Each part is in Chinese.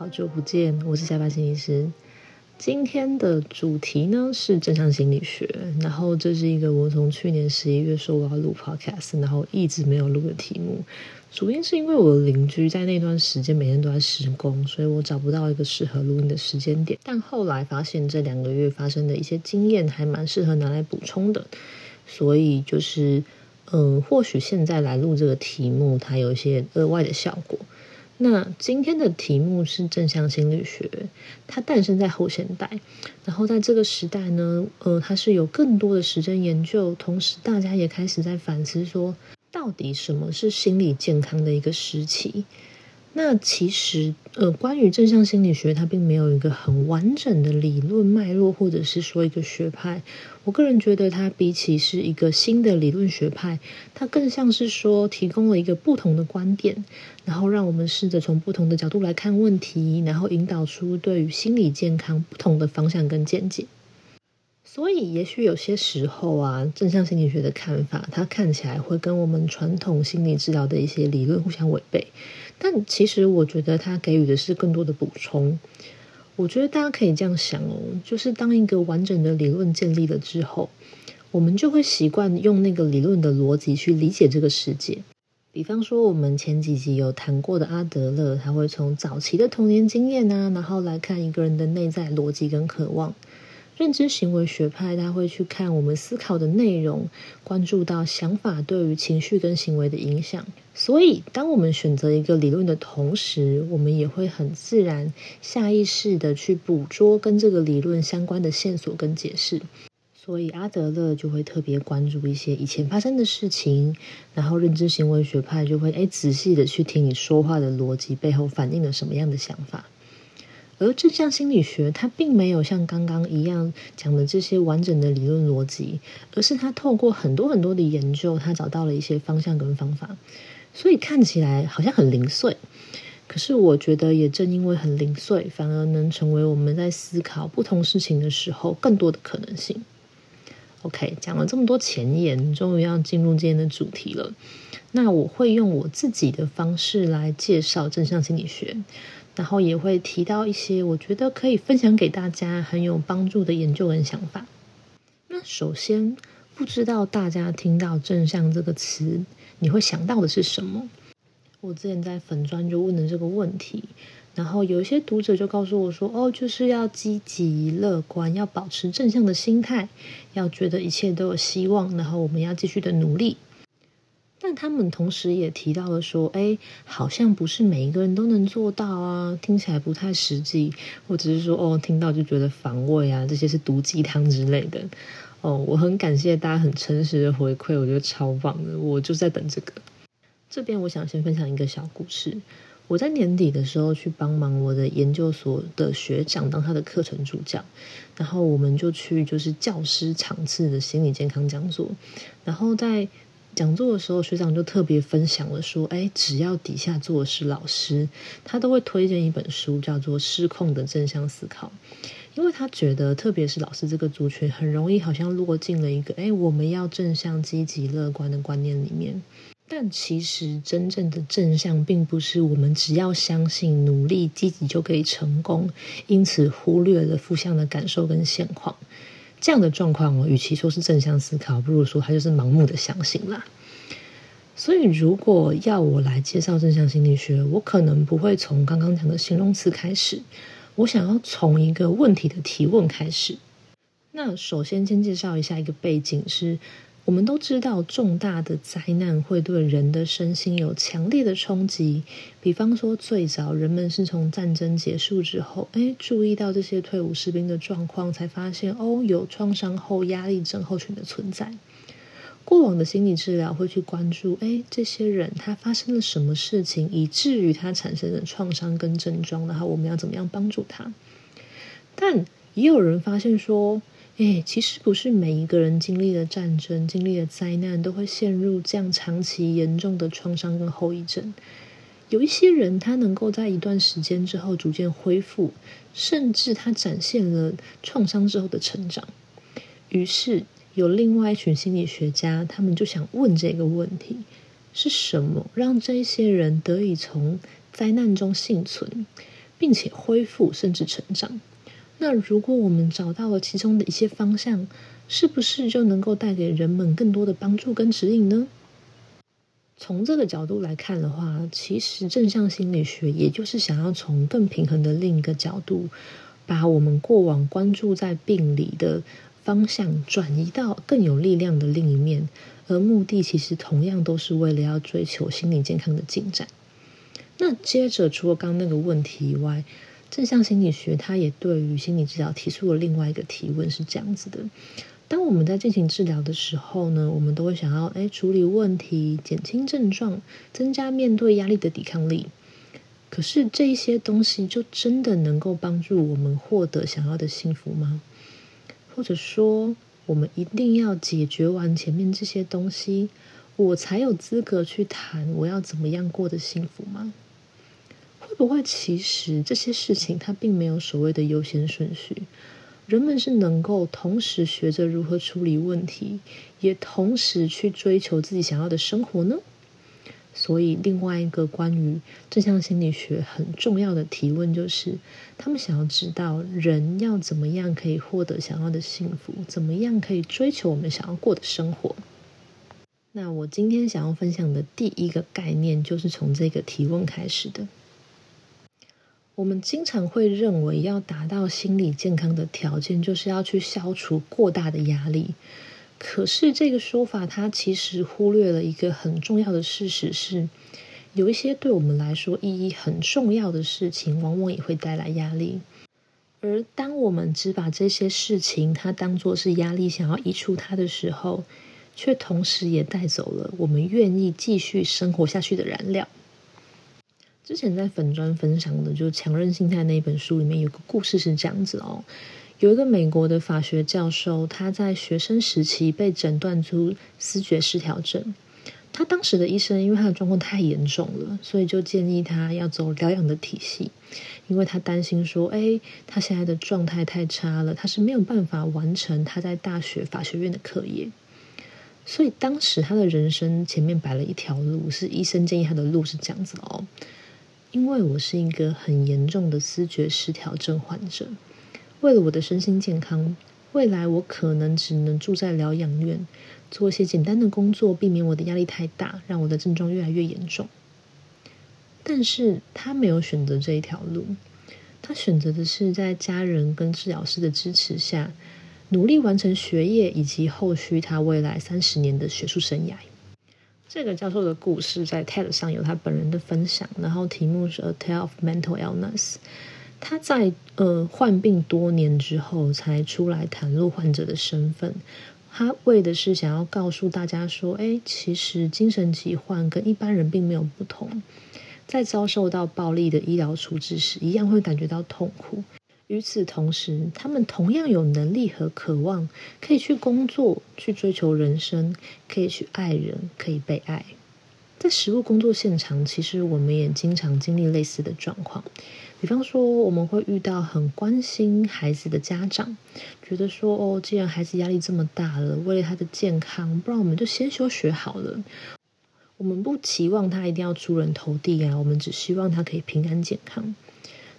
好久不见，我是下巴心理师。今天的主题呢是正向心理学，然后这是一个我从去年十一月说我要录 podcast，然后一直没有录的题目。主因是因为我的邻居在那段时间每天都在施工，所以我找不到一个适合录音的时间点。但后来发现这两个月发生的一些经验还蛮适合拿来补充的，所以就是嗯，或许现在来录这个题目，它有一些额外的效果。那今天的题目是正向心理学，它诞生在后现代，然后在这个时代呢，呃，它是有更多的实证研究，同时大家也开始在反思说，到底什么是心理健康的一个时期。那其实，呃，关于正向心理学，它并没有一个很完整的理论脉络，或者是说一个学派。我个人觉得，它比起是一个新的理论学派，它更像是说提供了一个不同的观点，然后让我们试着从不同的角度来看问题，然后引导出对于心理健康不同的方向跟见解。所以，也许有些时候啊，正向心理学的看法，它看起来会跟我们传统心理治疗的一些理论互相违背。但其实，我觉得它给予的是更多的补充。我觉得大家可以这样想哦，就是当一个完整的理论建立了之后，我们就会习惯用那个理论的逻辑去理解这个世界。比方说，我们前几集有谈过的阿德勒，他会从早期的童年经验啊，然后来看一个人的内在逻辑跟渴望。认知行为学派，他会去看我们思考的内容，关注到想法对于情绪跟行为的影响。所以，当我们选择一个理论的同时，我们也会很自然、下意识的去捕捉跟这个理论相关的线索跟解释。所以，阿德勒就会特别关注一些以前发生的事情，然后认知行为学派就会诶仔细的去听你说话的逻辑背后反映了什么样的想法。而正向心理学，它并没有像刚刚一样讲的这些完整的理论逻辑，而是它透过很多很多的研究，它找到了一些方向跟方法，所以看起来好像很零碎。可是我觉得，也正因为很零碎，反而能成为我们在思考不同事情的时候更多的可能性。OK，讲了这么多前言，终于要进入今天的主题了。那我会用我自己的方式来介绍正向心理学。然后也会提到一些我觉得可以分享给大家很有帮助的研究跟想法。那首先，不知道大家听到“正向”这个词，你会想到的是什么？我之前在粉专就问了这个问题，然后有一些读者就告诉我说：“哦，就是要积极乐观，要保持正向的心态，要觉得一切都有希望，然后我们要继续的努力。”但他们同时也提到了说，哎，好像不是每一个人都能做到啊，听起来不太实际，或者是说，哦，听到就觉得反胃啊，这些是毒鸡汤之类的。哦，我很感谢大家很诚实的回馈，我觉得超棒的，我就在等这个。这边我想先分享一个小故事，我在年底的时候去帮忙我的研究所的学长当他的课程助教，然后我们就去就是教师场次的心理健康讲座，然后在。讲座的时候，学长就特别分享了说：“哎，只要底下坐的是老师，他都会推荐一本书，叫做《失控的正向思考》，因为他觉得，特别是老师这个族群，很容易好像落进了一个‘哎，我们要正向、积极、乐观’的观念里面。但其实，真正的正向，并不是我们只要相信、努力、积极就可以成功，因此忽略了负向的感受跟现况。”这样的状况哦，与其说是正向思考，不如说他就是盲目的相信啦。所以，如果要我来介绍正向心理学，我可能不会从刚刚讲的形容词开始，我想要从一个问题的提问开始。那首先，先介绍一下一个背景是。我们都知道，重大的灾难会对人的身心有强烈的冲击。比方说，最早人们是从战争结束之后，哎，注意到这些退伍士兵的状况，才发现哦，有创伤后压力症候群的存在。过往的心理治疗会去关注，哎，这些人他发生了什么事情，以至于他产生了创伤跟症状，然后我们要怎么样帮助他？但也有人发现说。哎，其实不是每一个人经历了战争、经历了灾难，都会陷入这样长期严重的创伤跟后遗症。有一些人，他能够在一段时间之后逐渐恢复，甚至他展现了创伤之后的成长。于是，有另外一群心理学家，他们就想问这个问题：是什么让这些人得以从灾难中幸存？并且恢复甚至成长。那如果我们找到了其中的一些方向，是不是就能够带给人们更多的帮助跟指引呢？从这个角度来看的话，其实正向心理学也就是想要从更平衡的另一个角度，把我们过往关注在病理的方向转移到更有力量的另一面，而目的其实同样都是为了要追求心理健康的进展。那接着，除了刚刚那个问题以外，正向心理学它也对于心理治疗提出了另外一个提问，是这样子的。当我们在进行治疗的时候呢，我们都会想要哎处理问题、减轻症状、增加面对压力的抵抗力。可是这一些东西就真的能够帮助我们获得想要的幸福吗？或者说，我们一定要解决完前面这些东西，我才有资格去谈我要怎么样过得幸福吗？会不会其实这些事情它并没有所谓的优先顺序？人们是能够同时学着如何处理问题，也同时去追求自己想要的生活呢？所以，另外一个关于正向心理学很重要的提问就是：他们想要知道人要怎么样可以获得想要的幸福，怎么样可以追求我们想要过的生活？那我今天想要分享的第一个概念，就是从这个提问开始的。我们经常会认为，要达到心理健康的条件，就是要去消除过大的压力。可是，这个说法它其实忽略了一个很重要的事实：是有一些对我们来说意义很重要的事情，往往也会带来压力。而当我们只把这些事情它当做是压力，想要移除它的时候，却同时也带走了我们愿意继续生活下去的燃料。之前在粉砖分享的，就是《强韧心态》那一本书里面有个故事是这样子哦，有一个美国的法学教授，他在学生时期被诊断出思觉失调症。他当时的医生因为他的状况太严重了，所以就建议他要走疗养的体系，因为他担心说，哎，他现在的状态太差了，他是没有办法完成他在大学法学院的课业。所以当时他的人生前面摆了一条路，是医生建议他的路是这样子哦。因为我是一个很严重的思觉失调症患者，为了我的身心健康，未来我可能只能住在疗养院，做一些简单的工作，避免我的压力太大，让我的症状越来越严重。但是他没有选择这一条路，他选择的是在家人跟治疗师的支持下，努力完成学业以及后续他未来三十年的学术生涯。这个教授的故事在 TED 上有他本人的分享，然后题目是《A Tale of Mental Illness》。他在呃患病多年之后才出来袒露患者的身份，他为的是想要告诉大家说：，哎，其实精神疾患跟一般人并没有不同，在遭受到暴力的医疗处置时，一样会感觉到痛苦。与此同时，他们同样有能力和渴望，可以去工作、去追求人生，可以去爱人，可以被爱。在实务工作现场，其实我们也经常经历类似的状况。比方说，我们会遇到很关心孩子的家长，觉得说：“哦，既然孩子压力这么大了，为了他的健康，不然我们就先休学好了。我们不期望他一定要出人头地啊，我们只希望他可以平安健康。”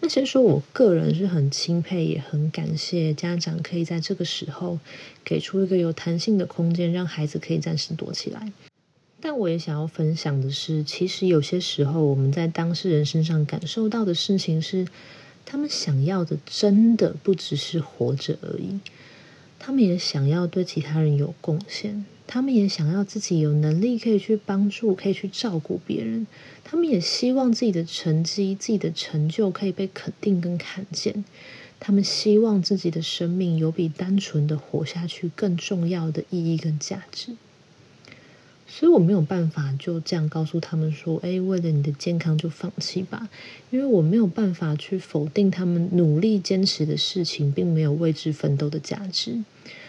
那先说，我个人是很钦佩，也很感谢家长可以在这个时候给出一个有弹性的空间，让孩子可以暂时躲起来。但我也想要分享的是，其实有些时候我们在当事人身上感受到的事情是，他们想要的真的不只是活着而已，他们也想要对其他人有贡献。他们也想要自己有能力可以去帮助，可以去照顾别人。他们也希望自己的成绩、自己的成就可以被肯定跟看见。他们希望自己的生命有比单纯的活下去更重要的意义跟价值。所以我没有办法就这样告诉他们说：“哎，为了你的健康就放弃吧。”因为我没有办法去否定他们努力坚持的事情，并没有为之奋斗的价值。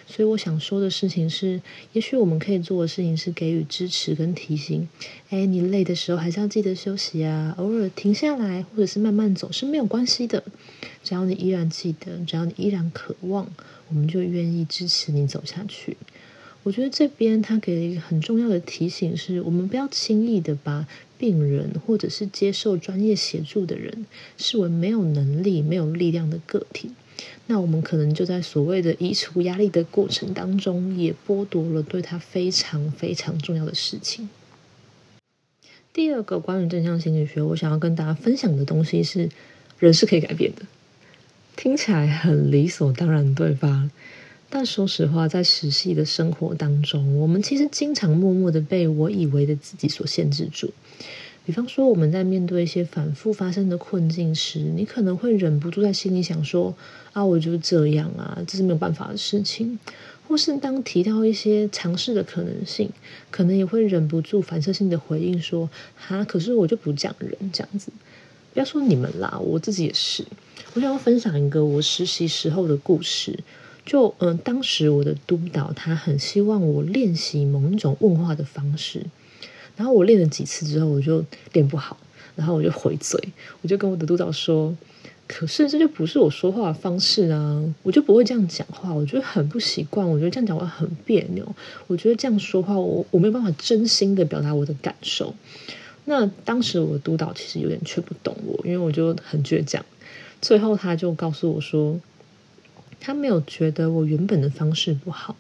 所以我想说的事情是，也许我们可以做的事情是给予支持跟提醒。哎，你累的时候还是要记得休息啊，偶尔停下来或者是慢慢走是没有关系的。只要你依然记得，只要你依然渴望，我们就愿意支持你走下去。我觉得这边他给了一个很重要的提醒，是我们不要轻易的把病人或者是接受专业协助的人视为没有能力、没有力量的个体。那我们可能就在所谓的移除压力的过程当中，也剥夺了对他非常非常重要的事情。第二个关于正向心理学，我想要跟大家分享的东西是，人是可以改变的。听起来很理所当然，对吧？但说实话，在实习的生活当中，我们其实经常默默的被我以为的自己所限制住。比方说，我们在面对一些反复发生的困境时，你可能会忍不住在心里想说：“啊，我就是这样啊，这是没有办法的事情。”或是当提到一些尝试的可能性，可能也会忍不住反射性的回应说：“哈，可是我就不讲人这样子。”不要说你们啦，我自己也是。我想要分享一个我实习时候的故事。就嗯，当时我的督导他很希望我练习某一种问话的方式，然后我练了几次之后，我就练不好，然后我就回嘴，我就跟我的督导说：“可是这就不是我说话的方式啊，我就不会这样讲话，我觉得很不习惯，我觉得这样讲话很别扭，我觉得这样说话，我我没有办法真心的表达我的感受。”那当时我的督导其实有点却不懂我，因为我就很倔强，最后他就告诉我说。他没有觉得我原本的方式不好，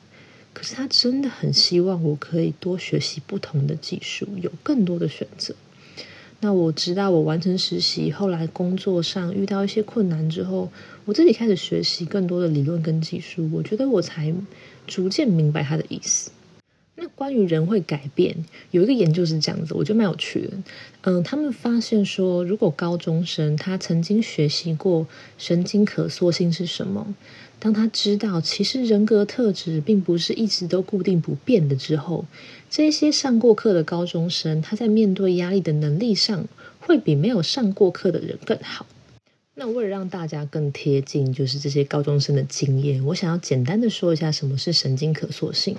可是他真的很希望我可以多学习不同的技术，有更多的选择。那我直到我完成实习，后来工作上遇到一些困难之后，我自己开始学习更多的理论跟技术，我觉得我才逐渐明白他的意思。那关于人会改变，有一个研究是这样子，我觉得蛮有趣的。嗯，他们发现说，如果高中生他曾经学习过神经可塑性是什么，当他知道其实人格特质并不是一直都固定不变的之后，这些上过课的高中生，他在面对压力的能力上，会比没有上过课的人更好。那为了让大家更贴近，就是这些高中生的经验，我想要简单的说一下什么是神经可塑性。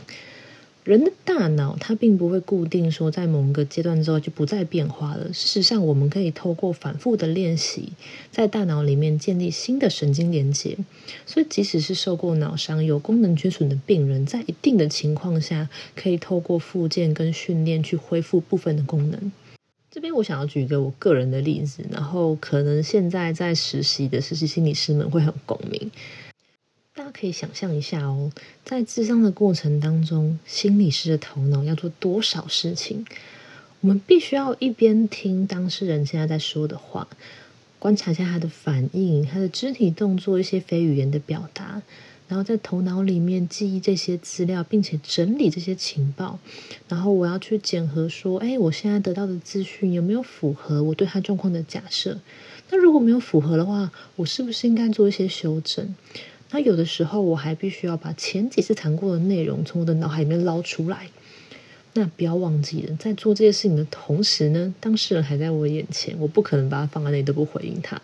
人的大脑它并不会固定说在某一个阶段之后就不再变化了。事实上，我们可以透过反复的练习，在大脑里面建立新的神经连接。所以，即使是受过脑伤、有功能缺损的病人，在一定的情况下，可以透过复健跟训练去恢复部分的功能。这边我想要举一个我个人的例子，然后可能现在在实习的实习心理师们会很共鸣。大家可以想象一下哦，在智商的过程当中，心理师的头脑要做多少事情？我们必须要一边听当事人现在在说的话，观察一下他的反应、他的肢体动作、一些非语言的表达，然后在头脑里面记忆这些资料，并且整理这些情报。然后我要去检核说，哎，我现在得到的资讯有没有符合我对他状况的假设？那如果没有符合的话，我是不是应该做一些修正？那有的时候我还必须要把前几次谈过的内容从我的脑海里面捞出来。那不要忘记了，在做这些事情的同时呢，当事人还在我眼前，我不可能把他放在那里都不回应他。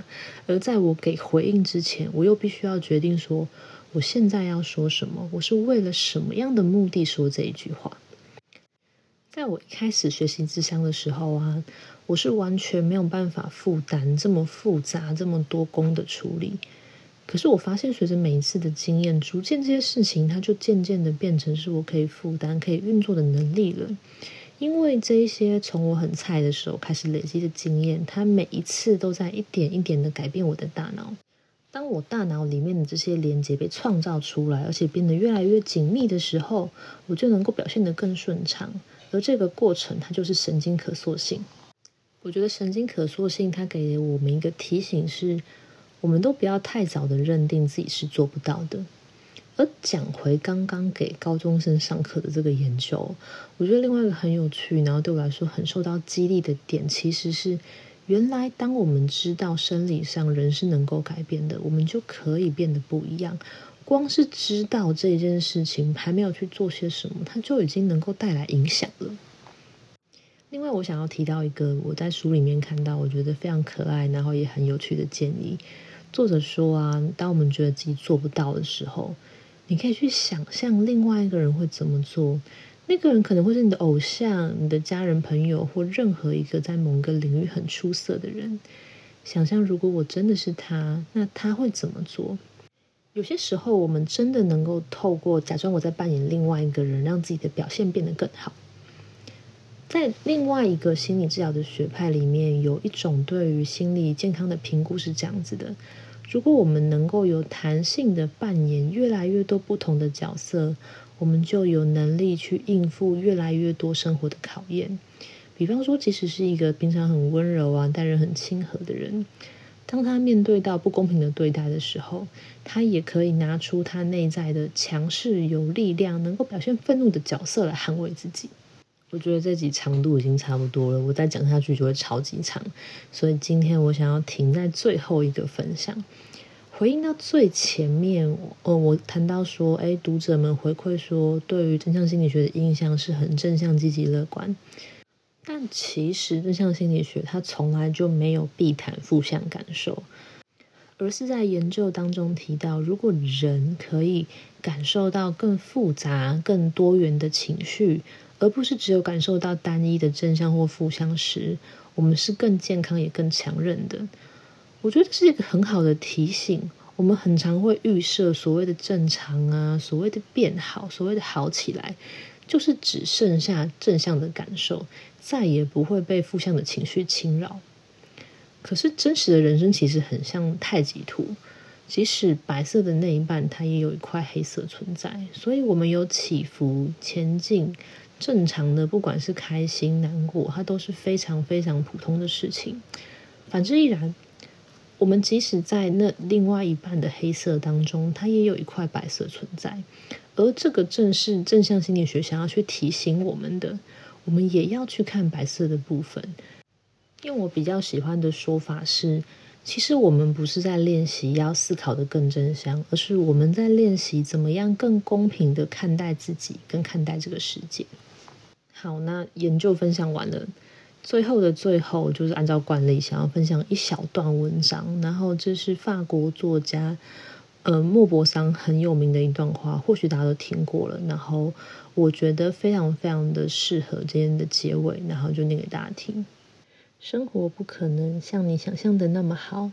而在我给回应之前，我又必须要决定说，我现在要说什么，我是为了什么样的目的说这一句话。在我一开始学习智商的时候啊，我是完全没有办法负担这么复杂、这么多功的处理。可是我发现，随着每一次的经验，逐渐这些事情，它就渐渐的变成是我可以负担、可以运作的能力了。因为这一些从我很菜的时候开始累积的经验，它每一次都在一点一点的改变我的大脑。当我大脑里面的这些连接被创造出来，而且变得越来越紧密的时候，我就能够表现得更顺畅。而这个过程，它就是神经可塑性。我觉得神经可塑性，它给我们一个提醒是。我们都不要太早的认定自己是做不到的。而讲回刚刚给高中生上课的这个研究，我觉得另外一个很有趣，然后对我来说很受到激励的点，其实是原来当我们知道生理上人是能够改变的，我们就可以变得不一样。光是知道这件事情，还没有去做些什么，它就已经能够带来影响了。另外，我想要提到一个我在书里面看到，我觉得非常可爱，然后也很有趣的建议。作者说啊，当我们觉得自己做不到的时候，你可以去想象另外一个人会怎么做。那个人可能会是你的偶像、你的家人、朋友，或任何一个在某个领域很出色的人。想象如果我真的是他，那他会怎么做？有些时候，我们真的能够透过假装我在扮演另外一个人，让自己的表现变得更好。在另外一个心理治疗的学派里面，有一种对于心理健康的评估是这样子的：如果我们能够有弹性的扮演越来越多不同的角色，我们就有能力去应付越来越多生活的考验。比方说，即使是一个平常很温柔啊、待人很亲和的人。当他面对到不公平的对待的时候，他也可以拿出他内在的强势、有力量、能够表现愤怒的角色来捍卫自己。我觉得这集长度已经差不多了，我再讲下去就会超级长，所以今天我想要停在最后一个分享，回应到最前面，呃，我谈到说，哎，读者们回馈说，对于正向心理学的印象是很正向、积极、乐观。但其实正向心理学它从来就没有避谈负向感受，而是在研究当中提到，如果人可以感受到更复杂、更多元的情绪，而不是只有感受到单一的正向或负向时，我们是更健康也更强韧的。我觉得这是一个很好的提醒。我们很常会预设所谓的正常啊，所谓的变好，所谓的好起来。就是只剩下正向的感受，再也不会被负向的情绪侵扰。可是真实的人生其实很像太极图，即使白色的那一半，它也有一块黑色存在。所以，我们有起伏、前进，正常的，不管是开心、难过，它都是非常非常普通的事情。反之亦然。我们即使在那另外一半的黑色当中，它也有一块白色存在。而这个正是正向心理学想要去提醒我们的，我们也要去看白色的部分。用我比较喜欢的说法是，其实我们不是在练习要思考的更真相，而是我们在练习怎么样更公平的看待自己，跟看待这个世界。好，那研究分享完了，最后的最后，就是按照惯例，想要分享一小段文章，然后这是法国作家。呃，莫泊桑很有名的一段话，或许大家都听过了。然后我觉得非常非常的适合今天的结尾，然后就念给大家听。生活不可能像你想象的那么好，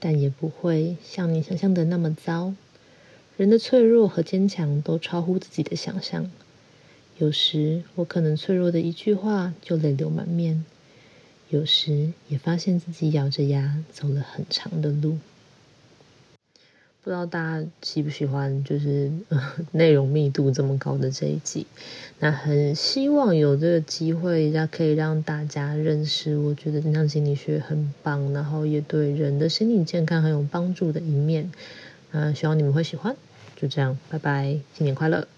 但也不会像你想象的那么糟。人的脆弱和坚强都超乎自己的想象。有时我可能脆弱的一句话就泪流满面，有时也发现自己咬着牙走了很长的路。不知道大家喜不喜欢，就是 内容密度这么高的这一集。那很希望有这个机会，让可以让大家认识，我觉得正向心理学很棒，然后也对人的心理健康很有帮助的一面。啊，希望你们会喜欢。就这样，拜拜，新年快乐。